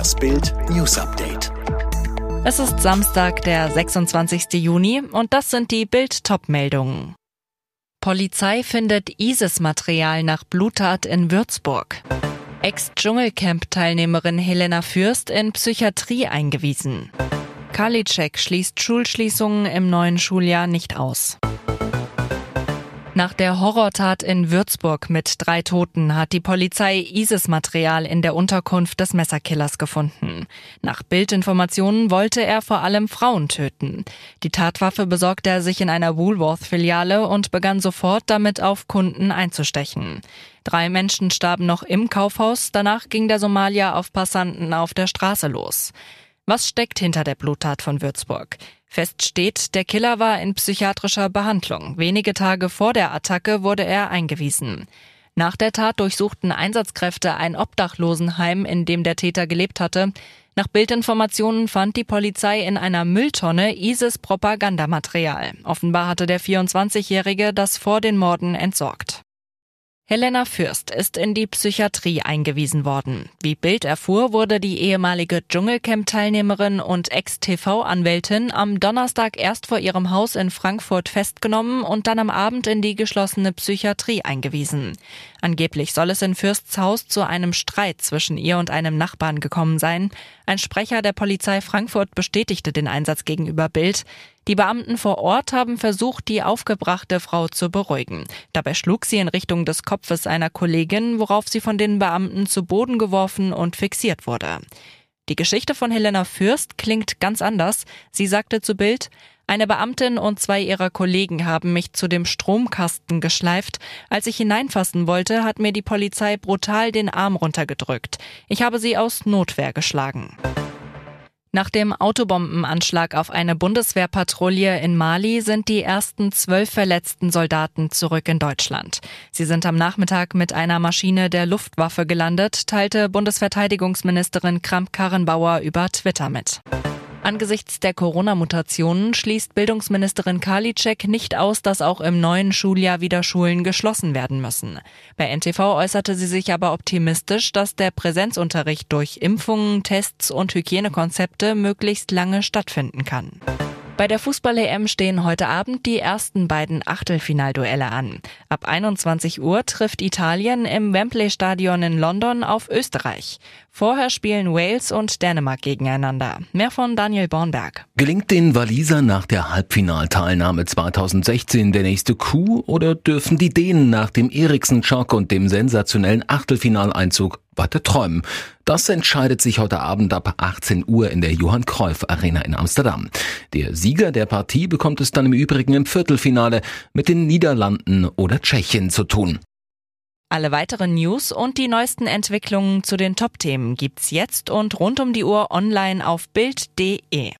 Das Bild News Update. Es ist Samstag, der 26. Juni und das sind die Bild meldungen Polizei findet ISIS-Material nach Bluttat in Würzburg. Ex-Dschungelcamp-Teilnehmerin Helena Fürst in Psychiatrie eingewiesen. Karliczek schließt Schulschließungen im neuen Schuljahr nicht aus. Nach der Horrortat in Würzburg mit drei Toten hat die Polizei ISIS-Material in der Unterkunft des Messerkillers gefunden. Nach Bildinformationen wollte er vor allem Frauen töten. Die Tatwaffe besorgte er sich in einer Woolworth-Filiale und begann sofort damit auf Kunden einzustechen. Drei Menschen starben noch im Kaufhaus, danach ging der Somalier auf Passanten auf der Straße los. Was steckt hinter der Bluttat von Würzburg? Fest steht, der Killer war in psychiatrischer Behandlung. Wenige Tage vor der Attacke wurde er eingewiesen. Nach der Tat durchsuchten Einsatzkräfte ein Obdachlosenheim, in dem der Täter gelebt hatte. Nach Bildinformationen fand die Polizei in einer Mülltonne ISIS-Propagandamaterial. Offenbar hatte der 24-Jährige das vor den Morden entsorgt. Helena Fürst ist in die Psychiatrie eingewiesen worden. Wie Bild erfuhr, wurde die ehemalige Dschungelcamp-Teilnehmerin und Ex-TV-Anwältin am Donnerstag erst vor ihrem Haus in Frankfurt festgenommen und dann am Abend in die geschlossene Psychiatrie eingewiesen. Angeblich soll es in Fürsts Haus zu einem Streit zwischen ihr und einem Nachbarn gekommen sein. Ein Sprecher der Polizei Frankfurt bestätigte den Einsatz gegenüber Bild. Die Beamten vor Ort haben versucht, die aufgebrachte Frau zu beruhigen. Dabei schlug sie in Richtung des Kopfes einer Kollegin, worauf sie von den Beamten zu Boden geworfen und fixiert wurde. Die Geschichte von Helena Fürst klingt ganz anders. Sie sagte zu Bild, eine Beamtin und zwei ihrer Kollegen haben mich zu dem Stromkasten geschleift. Als ich hineinfassen wollte, hat mir die Polizei brutal den Arm runtergedrückt. Ich habe sie aus Notwehr geschlagen. Nach dem Autobombenanschlag auf eine Bundeswehrpatrouille in Mali sind die ersten zwölf verletzten Soldaten zurück in Deutschland. Sie sind am Nachmittag mit einer Maschine der Luftwaffe gelandet, teilte Bundesverteidigungsministerin Kramp-Karrenbauer über Twitter mit. Angesichts der Corona-Mutationen schließt Bildungsministerin Karliczek nicht aus, dass auch im neuen Schuljahr wieder Schulen geschlossen werden müssen. Bei NTV äußerte sie sich aber optimistisch, dass der Präsenzunterricht durch Impfungen, Tests und Hygienekonzepte möglichst lange stattfinden kann. Bei der Fußball-EM stehen heute Abend die ersten beiden Achtelfinalduelle an. Ab 21 Uhr trifft Italien im Wembley-Stadion in London auf Österreich. Vorher spielen Wales und Dänemark gegeneinander. Mehr von Daniel Bornberg. Gelingt den Waliser nach der Halbfinalteilnahme 2016 der nächste Coup oder dürfen die Dänen nach dem Eriksen-Schock und dem sensationellen Achtelfinaleinzug weiter träumen. Das entscheidet sich heute Abend ab 18 Uhr in der Johann Cruyff Arena in Amsterdam. Der Sieger der Partie bekommt es dann im Übrigen im Viertelfinale mit den Niederlanden oder Tschechien zu tun. Alle weiteren News und die neuesten Entwicklungen zu den Top-Themen gibt's jetzt und rund um die Uhr online auf Bild.de.